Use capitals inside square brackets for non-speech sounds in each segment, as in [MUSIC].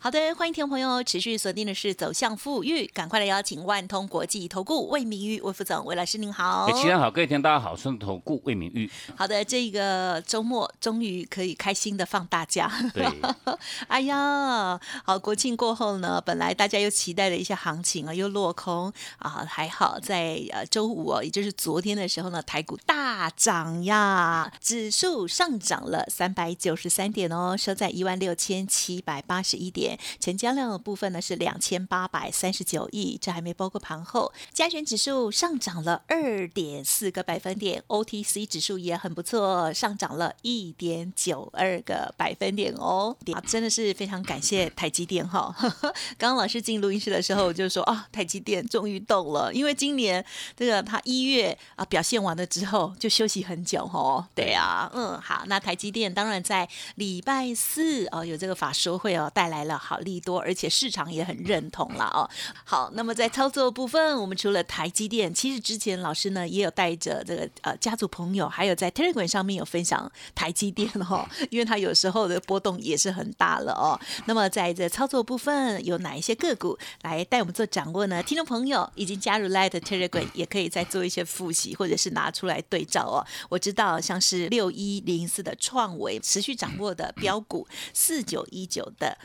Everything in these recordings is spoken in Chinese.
好的，欢迎听众朋友持续锁定的是走向富裕，赶快来邀请万通国际投顾魏明玉魏副总魏老师您好，哎，齐人好，各位听大家好，顺投顾魏明玉。好的，这个周末终于可以开心的放大假。对，[LAUGHS] 哎呀，好，国庆过后呢，本来大家又期待的一些行情啊，又落空啊，还好在呃周五哦，也就是昨天的时候呢，台股大涨呀，指数上涨了三百九十三点哦，收在一万六千七百八十一点。成交量的部分呢是两千八百三十九亿，这还没包括盘后。加权指数上涨了二点四个百分点，OTC 指数也很不错，上涨了一点九二个百分点哦。啊，真的是非常感谢台积电哈。[LAUGHS] 刚刚老师进录音室的时候，我就说啊，台积电终于动了，因为今年这个他一月啊表现完了之后就休息很久哦。对啊，嗯，好，那台积电当然在礼拜四哦有这个法说会哦带来了。好利多，而且市场也很认同了哦。好，那么在操作部分，我们除了台积电，其实之前老师呢也有带着这个呃家族朋友，还有在 Telegram 上面有分享台积电哈，[LAUGHS] 因为它有时候的波动也是很大了哦。那么在这操作部分，有哪一些个股来带我们做掌握呢？听众朋友已经加入 Light Telegram，也可以再做一些复习，或者是拿出来对照哦。我知道像是六一零四的创维持续掌握的标股，四九一九的。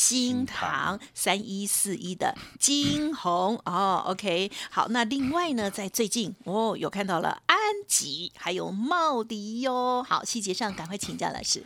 新塘三一四一的金红哦，OK，好，那另外呢，在最近哦，有看到了安吉还有茂迪哟，好，细节上赶快请教老师。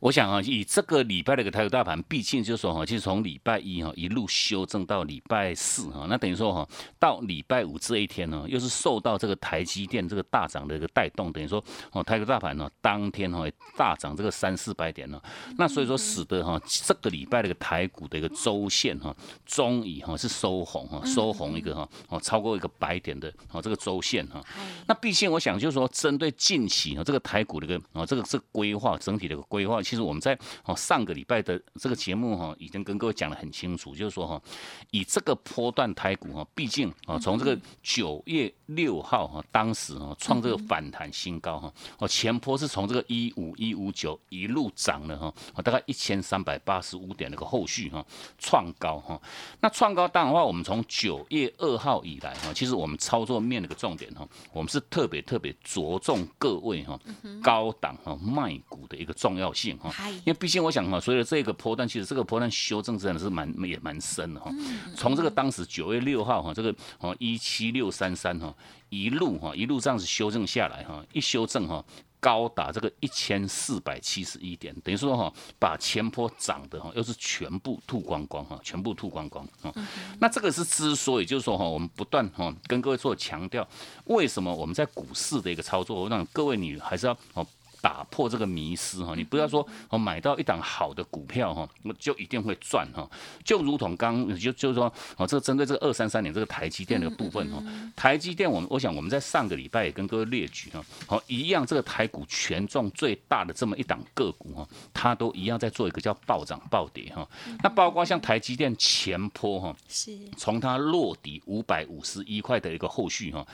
我想啊，以这个礼拜的一个台股大盘，毕竟就是说哈，其实从礼拜一哈一路修正到礼拜四哈，那等于说哈，到礼拜五这一天呢，又是受到这个台积电这个大涨的一个带动，等于说哦，台股大盘呢当天哈大涨这个三四百点呢，那所以说使得哈这个礼拜的一个台股的一个周线哈，终于哈是收红哈，收红一个哈哦超过一个百点的哦这个周线哈，那毕竟我想就是说，针对近期啊这个台股的一个哦这个是规划整体的一个规划。其实我们在哦上个礼拜的这个节目哈，已经跟各位讲得很清楚，就是说哈，以这个波段台股哈，毕竟啊从这个九月六号哈，当时哈创这个反弹新高哈，哦前坡是从这个一五一五九一路涨了哈，大概一千三百八十五点那个后续哈创高哈，那创高当然话，我们从九月二号以来哈，其实我们操作面的个重点哈，我们是特别特别着重各位哈高档哈卖股的一个重要性。因为毕竟我想哈，随着这个波段，其实这个波段修正真的是蛮也蛮深的哈。从这个当时九月六号哈，这个哦一七六三三哈，一路哈一路这样子修正下来哈，一修正哈高达这个一千四百七十一点，等于说哈把前坡涨的哈又是全部吐光光哈，全部吐光光啊。那这个是之所以就是说哈，我们不断哈跟各位做强调，为什么我们在股市的一个操作，我让各位你还是要哦。打破这个迷失哈，你不要说我买到一档好的股票哈，我就一定会赚哈。就如同刚就就是说哦，这个针对这个二三三年这个台积电的部分哈，台积电我们我想我们在上个礼拜也跟各位列举哈，好一样这个台股权重最大的这么一档个股哈，它都一样在做一个叫暴涨暴跌哈。那包括像台积电前坡哈，是从它落底五百五十一块的一个后续哈。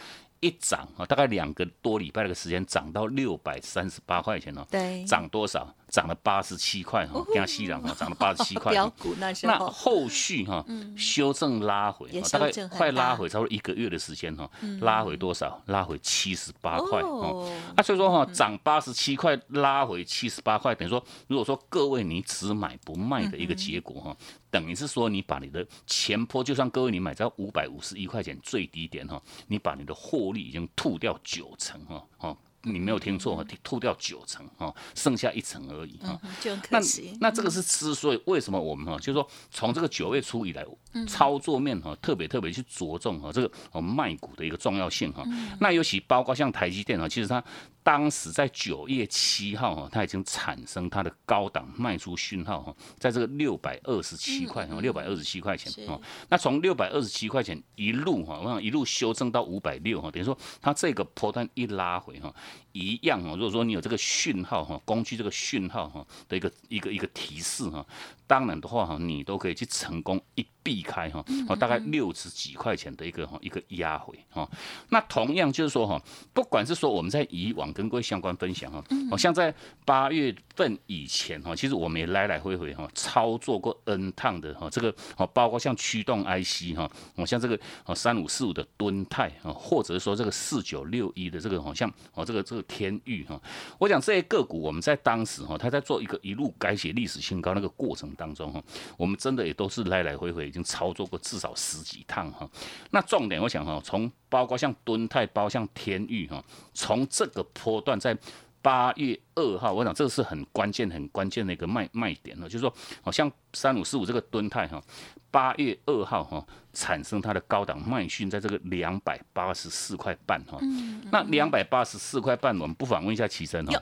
一涨啊，大概两个多礼拜的个时间，涨到六百三十八块钱哦。对，涨多少？涨了八十七块哈，跟它吸两哈，涨了八十七块。[LAUGHS] 标股那时候。那后续哈，修正拉回，大概快拉回差不多一个月的时间哈，拉回多少？拉回七十八块哦。啊，所以说哈，涨八十七块，拉回七十八块，等于说，如果说各位你只买不卖的一个结果哈，等于是说你把你的前坡，就算各位你买在五百五十一块钱最低点哈，你把你的获利已经吐掉九成哈，哦。你没有听错，吐掉九成哦，剩下一层而已啊，就可惜。那这个是之所以为什么我们哈，就是说从这个九月初以来，操作面哈特别特别去着重哈这个哦卖股的一个重要性哈。那尤其包括像台积电啊，其实它当时在九月七号哈，它已经产生它的高档卖出讯号哈，在这个六百二十七块哈，六百二十七块钱哦。那从六百二十七块钱一路哈，我想一路修正到五百六哈，等于说它这个波段一拉回哈，一样哦。如果说你有这个讯号哈，工具这个讯号哈的一个一个一个提示哈，当然的话哈，你都可以去成功一。避开哈，哦，大概六十几块钱的一个哈一个压回哈，那同样就是说哈，不管是说我们在以往跟各位相关分享哈，好，像在八月份以前哈，其实我们也来来回回哈操作过 N 趟的哈，这个哦，包括像驱动 IC 哈，哦，像这个哦三五四五的吨泰啊，或者是说这个四九六一的这个好像哦这个这个天域哈，我讲这些个股我们在当时哈，它在做一个一路改写历史新高那个过程当中哈，我们真的也都是来来回回。已经操作过至少十几趟哈，那重点我想哈，从包括像敦泰，包括像天域哈，从这个波段在八月二号，我想这个是很关键、很关键的一个卖卖点了，就是说，好像三五四五这个吨态哈，八月二号哈产生它的高档卖讯，在这个两百八十四块半哈，那两百八十四块半，我们不妨问一下齐生哈。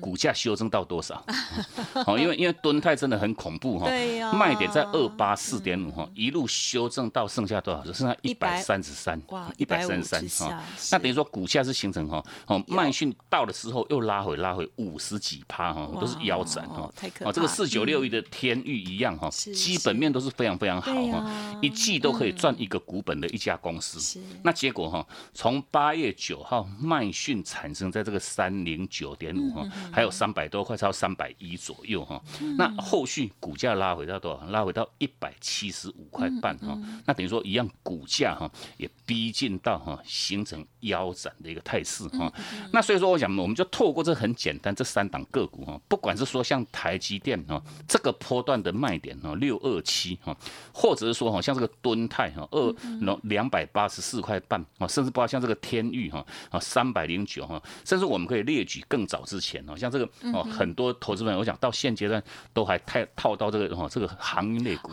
股价修正到多少？[LAUGHS] 哦，因为因为敦泰真的很恐怖哈，卖点在二八四点五哈，一路修正到剩下多少？剩下一百三十三，哇一百三十三哈。那等于说股价是形成哈，哦，卖讯到的时候又拉回拉回五十几趴哈，都是腰斩哈。哦，这个四九六一的天域一样哈，基本面都是非常非常好哈，一季都可以赚一个股本的一家公司。那结果哈，从八月九号卖讯产生在这个三零九点五哈。还有三百多块，超三百一左右哈。那后续股价拉回到多少？拉回到一百七十五块半哈。那等于说一样，股价哈也逼近到哈形成腰斩的一个态势哈。那所以说，我想我们就透过这很简单这三档个股哈，不管是说像台积电哈这个波段的卖点哈六二七哈，或者是说哈像这个敦泰哈二两百八十四块半啊，甚至包括像这个天域哈啊三百零九哈，甚至我们可以列举更早之前。哦，像这个哦，很多投资人，我讲到现阶段都还太套到这个哦，这个航运类股。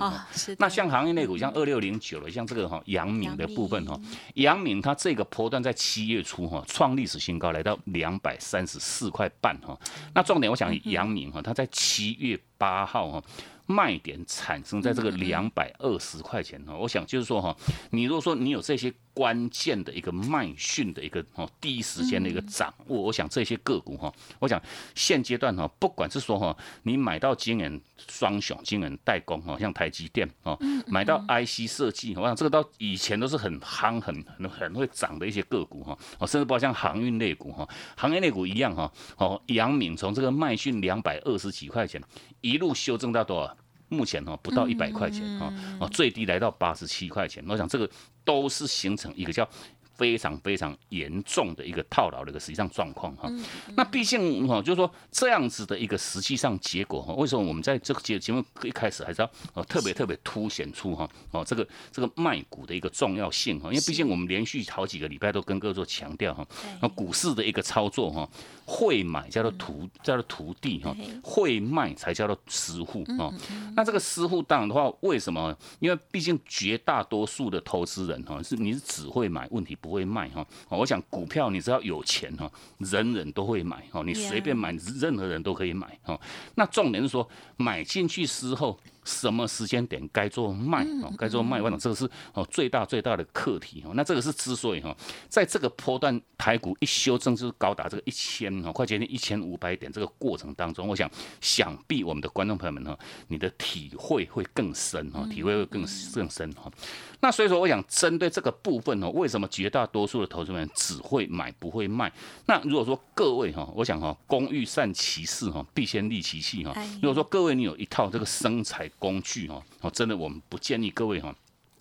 那像航运类股，像二六零九了，像这个哈阳明的部分哈，阳明它这个波段在七月初哈创历史新高，来到两百三十四块半哈。那重点我想阳明哈，它在七月八号哈。卖点产生在这个两百二十块钱哈，我想就是说哈，你如果说你有这些关键的一个卖讯的一个哦第一时间的一个掌握，我想这些个股哈，我想现阶段哈，不管是说哈，你买到金人双雄、金人代工哈，像台积电哦，买到 IC 设计，我想这个到以前都是很夯、很很很会涨的一些个股哈，哦，甚至包括像航运类股哈，航运类股一样哈，哦，阳明从这个卖讯两百二十几块钱一路修正到多少？目前哈不到一百块钱啊，啊最低来到八十七块钱，我想这个都是形成一个叫。非常非常严重的一个套牢的一个实际上状况哈，那毕竟哈，就是说这样子的一个实际上结果哈，为什么我们在这个节节目一开始还是要哦特别特别凸显出哈哦这个这个卖股的一个重要性哈，因为毕竟我们连续好几个礼拜都跟各位做强调哈，那股市的一个操作哈，会买叫做徒叫做徒弟哈，会卖才叫做师傅哈，那这个师傅当然的话，为什么？因为毕竟绝大多数的投资人哈，是你是只会买，问题不会卖哈，我想股票你只要有钱哈，人人都会买哈，你随便买，任何人都可以买哈。那重点是说买进去之后。什么时间点该做卖哦？该做卖，我想这个是哦最大最大的课题哦。那这个是之所以哈，在这个波段台股一修正就是高达这个一千哦，快接近一千五百点这个过程当中，我想想必我们的观众朋友们哈，你的体会会更深哈，体会会更更深哈。那所以说，我想针对这个部分哦，为什么绝大多数的投资人只会买不会卖？那如果说各位哈，我想哈，工欲善其事哈，必先利其器哈。如果说各位你有一套这个生财工具哈，哦，真的我们不建议各位哈。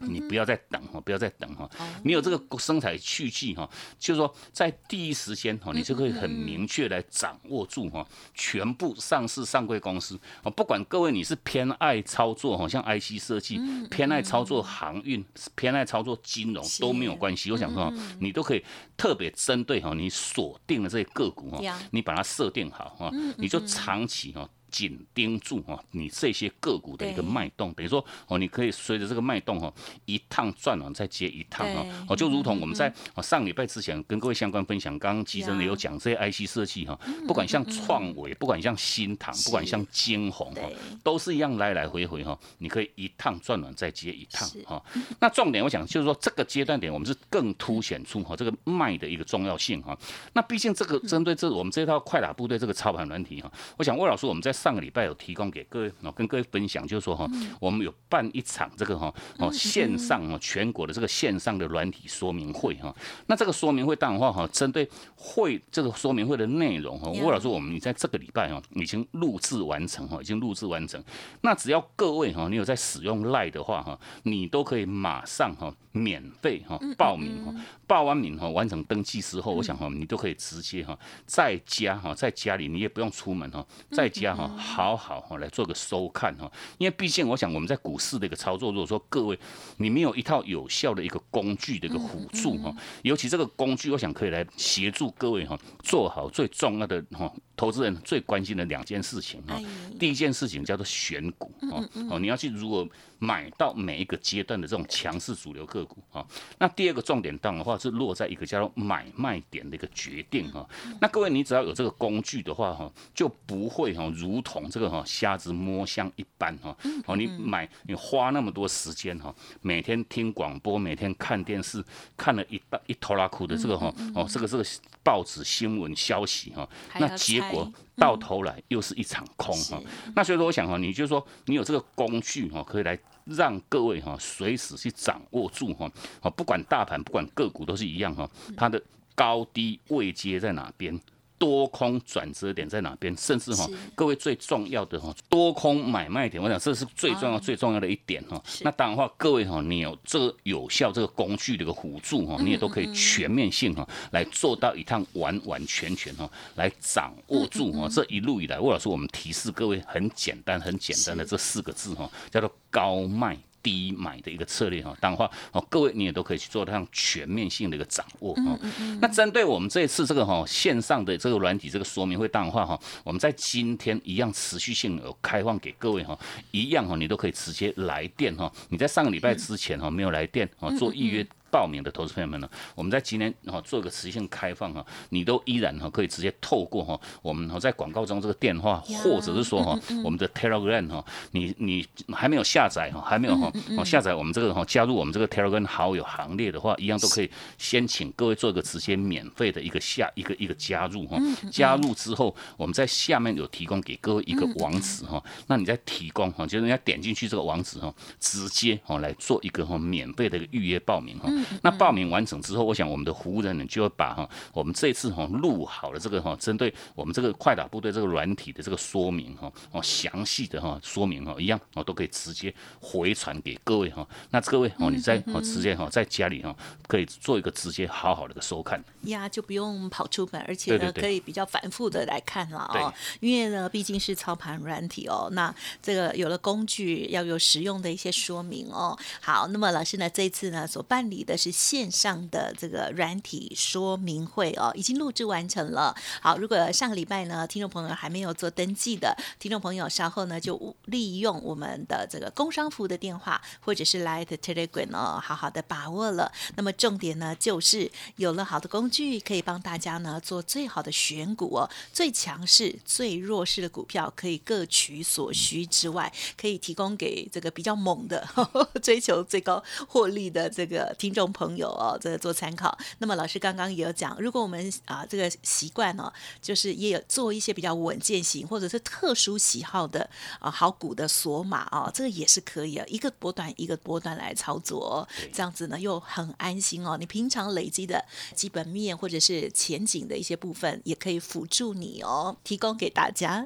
你不要再等哈，不要再等哈。你有这个生产器具哈，就是说在第一时间哈，你就可以很明确来掌握住哈，全部上市上柜公司啊，不管各位你是偏爱操作哈，像 IC 设计，偏爱操作航运，偏爱操作金融都没有关系。我想说，你都可以特别针对哈，你锁定的这些个股哈，你把它设定好哈，你就长期哈。紧盯住哈，你这些个股的一个脉动，等于说哦，你可以随着这个脉动哈，一趟转完再接一趟哦，哦，就如同我们在上礼拜之前跟各位相关分享，刚刚基真的有讲这些 IC 设计哈，不管像创维，不管像新唐，不管像金鸿哈，都是一样来来回回哈，你可以一趟转完再接一趟哈。那重点我想就是说这个阶段点，我们是更凸显出哈这个脉的一个重要性哈。那毕竟这个针对这我们这套快打部队这个操盘软体哈，我想魏老师我们在上个礼拜有提供给各位，哦跟各位分享，就是说哈，我们有办一场这个哈哦线上哦全国的这个线上的软体说明会哈。那这个说明会当然话哈，针对会这个说明会的内容哈，魏老师我们你在这个礼拜哈已经录制完成哈，已经录制完成。那只要各位哈，你有在使用赖的话哈，你都可以马上哈免费哈报名哈，报完名哈完成登记之后，我想哈你都可以直接哈在家哈在家里你也不用出门哈，在家哈。好好哈来做个收看哈，因为毕竟我想我们在股市的一个操作，如果说各位你没有一套有效的一个工具的一个辅助哈，尤其这个工具，我想可以来协助各位哈做好最重要的哈投资人最关心的两件事情哈。第一件事情叫做选股哦哦，你要去如果买到每一个阶段的这种强势主流个股啊。那第二个重点档的话是落在一个叫做买卖点的一个决定哈。那各位你只要有这个工具的话哈，就不会哈如同同这个哈瞎子摸象一般哈，哦你买你花那么多时间哈，每天听广播，每天看电视，看了一大一头拉苦的这个哈哦这个这个报纸新闻消息哈，那结果到头来又是一场空哈。那所以说我想哈，你就说你有这个工具哈，可以来让各位哈随时去掌握住哈，哦不管大盘不管个股都是一样哈，它的高低位阶在哪边。多空转折点在哪边？甚至哈，各位最重要的哈，多空买卖点，我想这是最重要、最重要的一点哈。那当然话，各位哈，你有这个有效这个工具的一个辅助哈，你也都可以全面性哈来做到一趟完完全全哈来掌握住哈。这一路以来，魏老师我们提示各位很简单、很简单的这四个字哈，叫做高卖。低买的一个策略哈，当然话哦，各位你也都可以去做这样全面性的一个掌握哈。那针对我们这一次这个哈线上的这个软体这个说明会，当然话哈，我们在今天一样持续性有开放给各位哈，一样哈，你都可以直接来电哈。你在上个礼拜之前哈没有来电哦做预约。报名的投资朋友们呢，我们在今天哈做一个持续性开放哈，你都依然哈可以直接透过哈我们哈在广告中这个电话，或者是说哈我们的 Telegram 哈，你你还没有下载哈，还没有哈下载我们这个哈加入我们这个 Telegram 好友行列的话，一样都可以先请各位做一个直接免费的一个下一个一个加入哈，加入之后我们在下面有提供给各位一个网址哈，那你再提供哈，就是人家点进去这个网址哈，直接哈来做一个哈免费的一个预约报名哈。那报名完成之后，我想我们的服务人员就会把哈我们这次哈录好了这个哈针对我们这个快打部队这个软体的这个说明哈哦详细的哈说明哈一样哦都可以直接回传给各位哈。那各位哦你在哦直接哈在家里哈可以做一个直接好好的一个收看呀，就不用跑出门，而且呢可以比较反复的来看了哦。因为呢毕竟是操盘软体哦，那这个有了工具要有实用的一些说明哦。好，那么老师呢这一次呢所办理的。是线上的这个软体说明会哦，已经录制完成了。好，如果上个礼拜呢，听众朋友还没有做登记的听众朋友，稍后呢就利用我们的这个工商服务的电话，或者是来 Telegram 哦，好好的把握了。那么重点呢，就是有了好的工具，可以帮大家呢做最好的选股哦，最强势、最弱势的股票可以各取所需之外，可以提供给这个比较猛的 [LAUGHS] 追求最高获利的这个听众。朋友哦，这个做参考。那么老师刚刚也有讲，如果我们啊这个习惯哦，就是也有做一些比较稳健型或者是特殊喜好的啊好股的锁码哦，这个也是可以啊，一个波段一个波段来操作，这样子呢又很安心哦。你平常累积的基本面或者是前景的一些部分，也可以辅助你哦，提供给大家。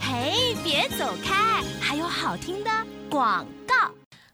嘿，别走开，还有好听的广告。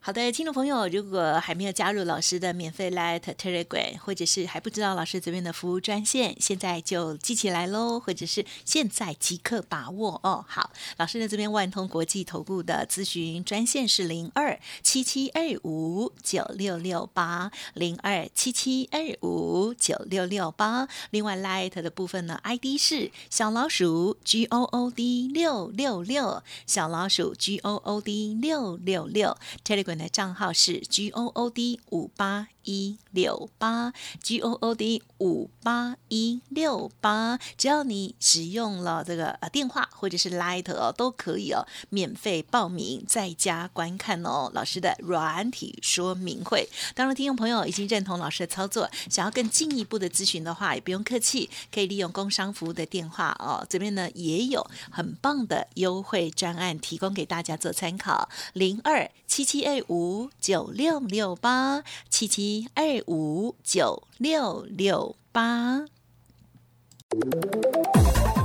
好的，听众朋友，如果还没有加入老师的免费 Light Telegram，或者是还不知道老师这边的服务专线，现在就记起来喽，或者是现在即刻把握哦。好，老师的这边万通国际投顾的咨询专线是零二七七二五九六六八零二七七二五九六六八。另外 Light 的部分呢，ID 是小老鼠 G O O D 六六六，小老鼠 G O O D 六六六，Telegram。的账号是 G O O D 五八一六八 G O O D 五八一六八，只要你使用了这个呃电话或者是 Light 哦，都可以哦，免费报名在家观看哦。老师的软体说明会，当然听众朋友已经认同老师的操作，想要更进一步的咨询的话，也不用客气，可以利用工商服务的电话哦，这边呢也有很棒的优惠专案提供给大家做参考，零二七七 A 五九六六八七七二五九六六八。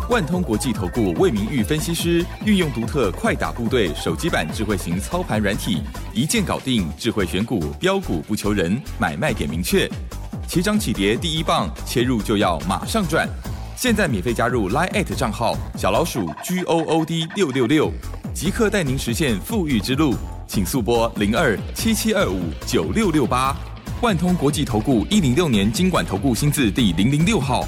万通国际投顾魏明玉分析师运用独特快打部队手机版智慧型操盘软体，一键搞定智慧选股标股不求人，买卖点明确，起涨起跌第一棒，切入就要马上赚。现在免费加入 Line 账号小老鼠 G O O D 六六六，即刻带您实现富裕之路。请速拨零二七七二五九六六八，万通国际投顾一零六年经管投顾新字第零零六号。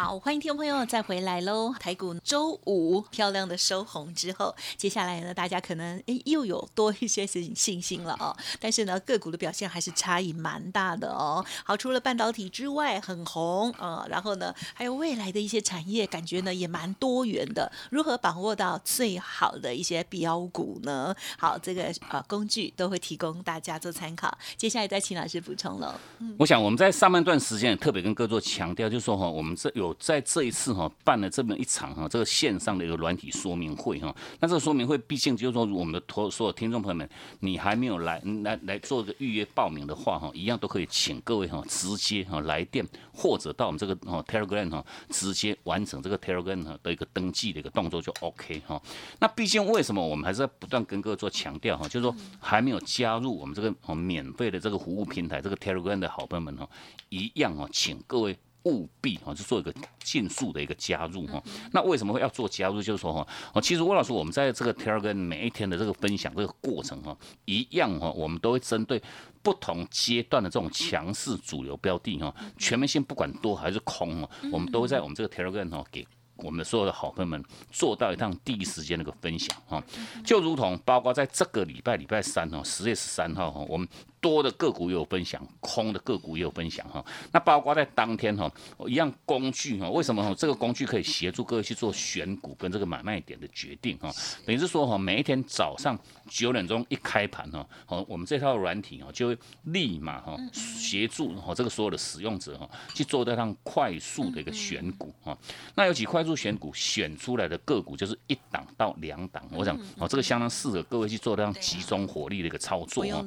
好，欢迎听众朋友再回来喽！台股周五漂亮的收红之后，接下来呢，大家可能诶又有多一些信心了哦。但是呢，个股的表现还是差异蛮大的哦。好，除了半导体之外很红啊，然后呢，还有未来的一些产业，感觉呢也蛮多元的。如何把握到最好的一些标股呢？好，这个呃工具都会提供大家做参考。接下来再请老师补充喽。我想我们在上半段时间特别跟各位做强调，就是说哈，我们这有。我在这一次哈办了这么一场哈这个线上的一个软体说明会哈，那这个说明会毕竟就是说我们的所所有听众朋友们，你还没有来来来做个预约报名的话哈，一样都可以请各位哈直接哈来电或者到我们这个哈 Telegram 哈直接完成这个 Telegram 的一个登记的一个动作就 OK 哈。那毕竟为什么我们还是要不断跟各位做强调哈，就是说还没有加入我们这个免费的这个服务平台这个 Telegram 的好朋友们哈，一样哈，请各位。务必哈，就做一个尽速的一个加入哈。那为什么会要做加入？就是说哈，哦，其实魏老师，我们在这个 Telegram 每一天的这个分享这个过程哈，一样哈，我们都会针对不同阶段的这种强势主流标的哈，全面性不管多还是空哈，我们都会在我们这个 Telegram 哈给。我们所有的好朋友们做到一趟第一时间的一个分享哈，就如同包括在这个礼拜礼拜三哈，十月十三号哈，我们多的个股也有分享，空的个股也有分享哈。那包括在当天哈，一样工具哈，为什么哈？这个工具可以协助各位去做选股跟这个买卖点的决定哈。等于是说哈，每一天早上九点钟一开盘哈，好，我们这套软体哈就会立马哈协助哈这个所有的使用者哈去做这趟快速的一个选股哈。那尤其快。速选股选出来的个股就是一档到两档，我想哦，这个相当适合各位去做这样集中火力的一个操作哦。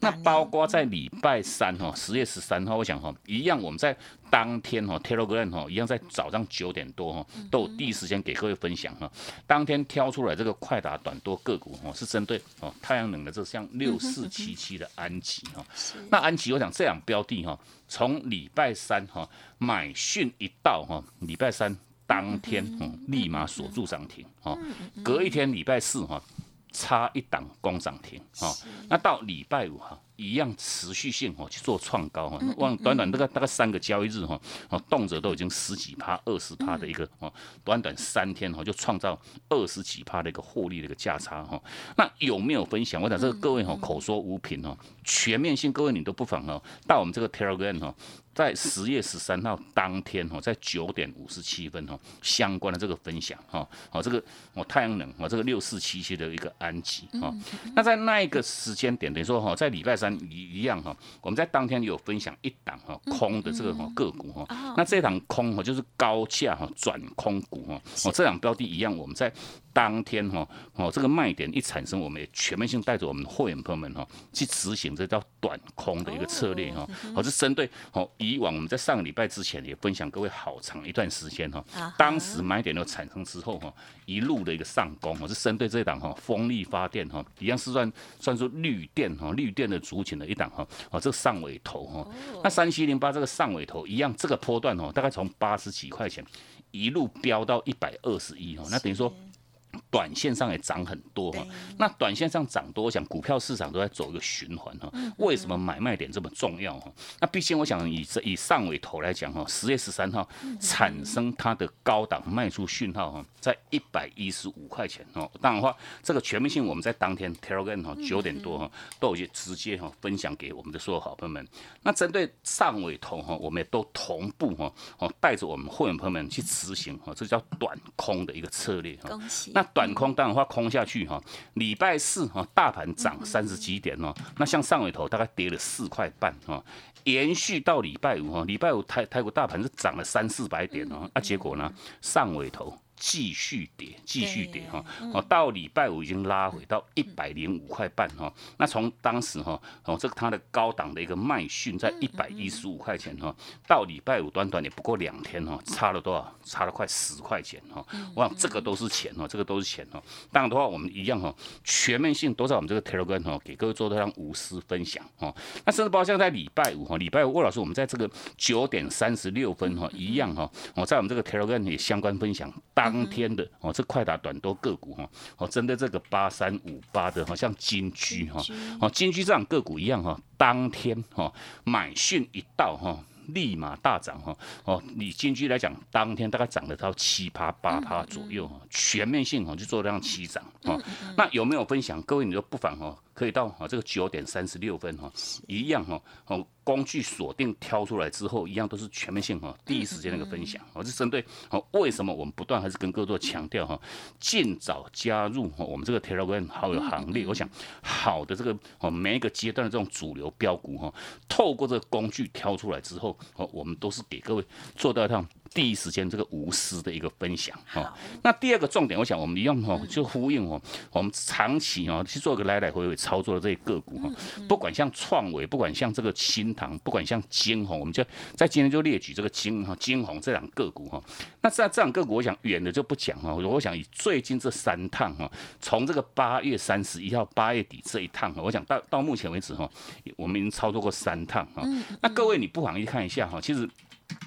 那包括在礼拜三哈，十月十三号，我想哈，一样我们在当天哈，Telegram 哈，一样在早上九点多哈，都有第一时间给各位分享哈。当天挑出来这个快打短多个股哈，是针对哦太阳能的这像六四七七的安吉哈。那安吉，我想这样标的哈，从礼拜三哈买讯一到哈，礼拜三。当天嗯，立马锁住涨停哦。隔一天礼拜四哈，差一档攻涨停哦。那到礼拜五哈。一样持续性哦去做创高哈，往短短大概大概三个交易日哈，哦动辄都已经十几趴、二十趴的一个哦，短短三天哈就创造二十几趴的一个获利的一个价差哈。那有没有分享？我想这个各位哈口说无凭哦，全面性各位你都不妨哦到我们这个 Telegram 哈，在十月十三号当天哈，在九点五十七分哈相关的这个分享哈，好这个哦太阳能哦这个六四七七的一个安吉哈，那在那一个时间点等于说哈在礼拜三。一一样哈，我们在当天有分享一档哈空的这个哈个股哈，那这档空哈就是高价哈转空股哈，哦这档标的一样，我们在。当天哈哦这个卖点一产生，我们也全面性带着我们会员朋友们哈去执行这叫短空的一个策略哈，哦是针对哦以往我们在上个礼拜之前也分享各位好长一段时间哈，当时买点的产生之后哈，一路的一个上攻，我是针对这档哈风力发电哈，一样是算算作绿电哈绿电的族群的一档哈，哦这个上尾头哈，那三七零八这个上尾头一样这个波段哦，大概从八十几块钱一路飙到一百二十一哦，那等于说。短线上也涨很多哈，那短线上涨多，我想股票市场都在走一个循环哈。为什么买卖点这么重要哈？那毕竟我想以这以上尾头来讲哈，十月十三号产生它的高档卖出讯号哈，在一百一十五块钱哦。当然话，这个全面性我们在当天 Telegram 哈九点多哈都有些直接哈分享给我们的所有好朋友们。那针对上尾头哈，我们也都同步哈哦带着我们会员朋友们去执行哈，这叫短空的一个策略哈。恭喜。那短空当然话空下去哈，礼拜四哈大盘涨三十几点哦，那像上尾头大概跌了四块半哈，延续到礼拜五哈，礼拜五泰泰国大盘是涨了三四百点哦，那结果呢上尾头。继续跌，继续跌哈，哦，到礼拜五已经拉回到一百零五块半哈。那从当时哈，哦，这个它的高档的一个卖讯在一百一十五块钱哈，到礼拜五短短也不过两天哈，差了多少？差了快十块钱哈。我想这个都是钱哦，这个都是钱哦。当然的话，我们一样哈，全面性都在我们这个 Telegram 哈，给各位做这样无私分享哦。那甚至包括像在礼拜五哈，礼拜五魏老师我们在这个九点三十六分哈，一样哈，我在我们这个 Telegram 也相关分享大。当天的哦，这快打短多个股哈，哦，针对这个八三五八的，好像金居哈，哦，金居这样个股一样哈，当天哈买讯一到哈。立马大涨哈哦，你金居来讲，当天大概涨了到七趴八趴左右哈，全面性哈就做这样七涨哈。那有没有分享？各位你就不妨哈，可以到啊这个九点三十六分哈，一样哈哦，工具锁定挑出来之后，一样都是全面性哈，第一时间那个分享。我是针对哦，为什么我们不断还是跟各位做强调哈，尽早加入我们这个 Telegram 好友行列。我想好的这个哦每一个阶段的这种主流标股哈，透过这个工具挑出来之后。哦，我们都是给各位做到一趟第一时间这个无私的一个分享哈。那第二个重点，我想我们一样哈，就呼应哦，我们长期哦去做个来来回回操作的这些个股哈，不管像创维，不管像这个新塘，不管像金红，我们就在今天就列举这个金哈金红这两个股哈。那在这两个股，我想远的就不讲哈，我想以最近这三趟哈，从这个八月三十一号八月底这一趟哈，我想到到目前为止哈，我们已经操作过三趟哈。那各位你不妨去看一下哈，其实。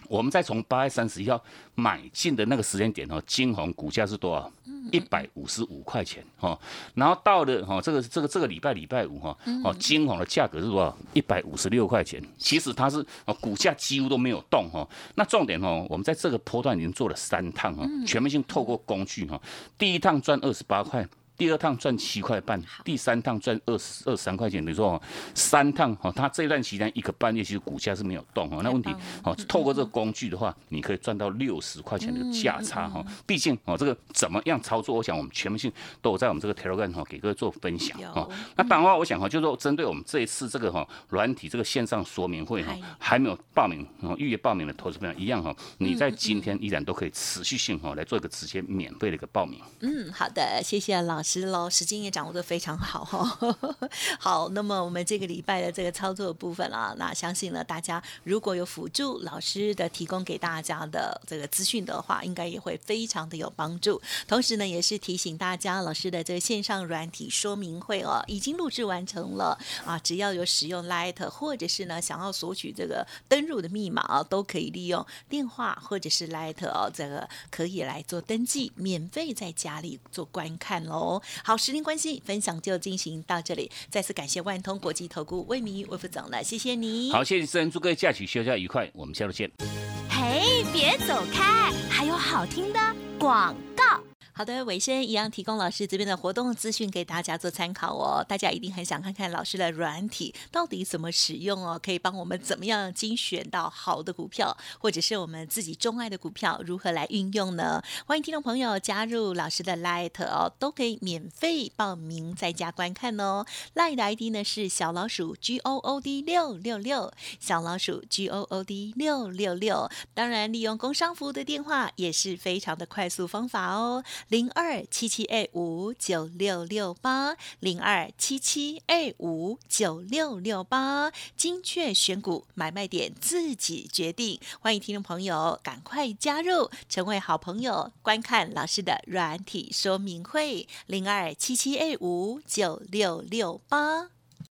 我们再从八月三十一号买进的那个时间点哦，金红股价是多少？一百五十五块钱哈。然后到了哈这个这个这个礼拜礼拜五哈，哦金红的价格是多少？一百五十六块钱。其实它是哦股价几乎都没有动哈。那重点哦，我们在这个波段已经做了三趟哈，全面性透过工具哈，第一趟赚二十八块。第二趟赚七块半，第三趟赚二十二三块钱。你说哦三趟哈，它这段期间一个半月其实股价是没有动哈。那问题哦，透过这个工具的话，你可以赚到六十块钱的价差哈。毕竟哦，这个怎么样操作？我想我们全部性都有在我们这个 Telegram 哈，给各位做分享哈。那当然话，我想哈，就是说针对我们这一次这个哈软体这个线上说明会哈，还没有报名哦预约报名的投资朋友一样哈，你在今天依然都可以持续性哈来做一个直接免费的一个报名。嗯，好的，谢谢老师。是喽，时间也掌握的非常好哈。[LAUGHS] 好，那么我们这个礼拜的这个操作部分啊，那相信呢，大家如果有辅助老师的提供给大家的这个资讯的话，应该也会非常的有帮助。同时呢，也是提醒大家，老师的这个线上软体说明会哦，已经录制完成了啊。只要有使用 Light 或者是呢想要索取这个登入的密码啊，都可以利用电话或者是 Light 哦，这个可以来做登记，免费在家里做观看喽。好，时间关系，分享就进行到这里。再次感谢万通国际投顾魏明魏副总了，谢谢你。好，谢谢主持人，祝各位假期休假愉快，我们下周见。嘿，别走开，还有好听的广告。好的，尾声一样提供老师这边的活动资讯给大家做参考哦。大家一定很想看看老师的软体到底怎么使用哦，可以帮我们怎么样精选到好的股票，或者是我们自己钟爱的股票如何来运用呢？欢迎听众朋友加入老师的 Light 哦，都可以免费报名在家观看哦。Light 的 ID 呢是小老鼠 G O O D 六六六，小老鼠 G O O D 六六六。当然，利用工商服务的电话也是非常的快速方法哦。零二七七二五九六六八零二七七二五九六六八，精确选股买卖点自己决定。欢迎听众朋友赶快加入，成为好朋友，观看老师的软体说明会零二七七二五九六六八。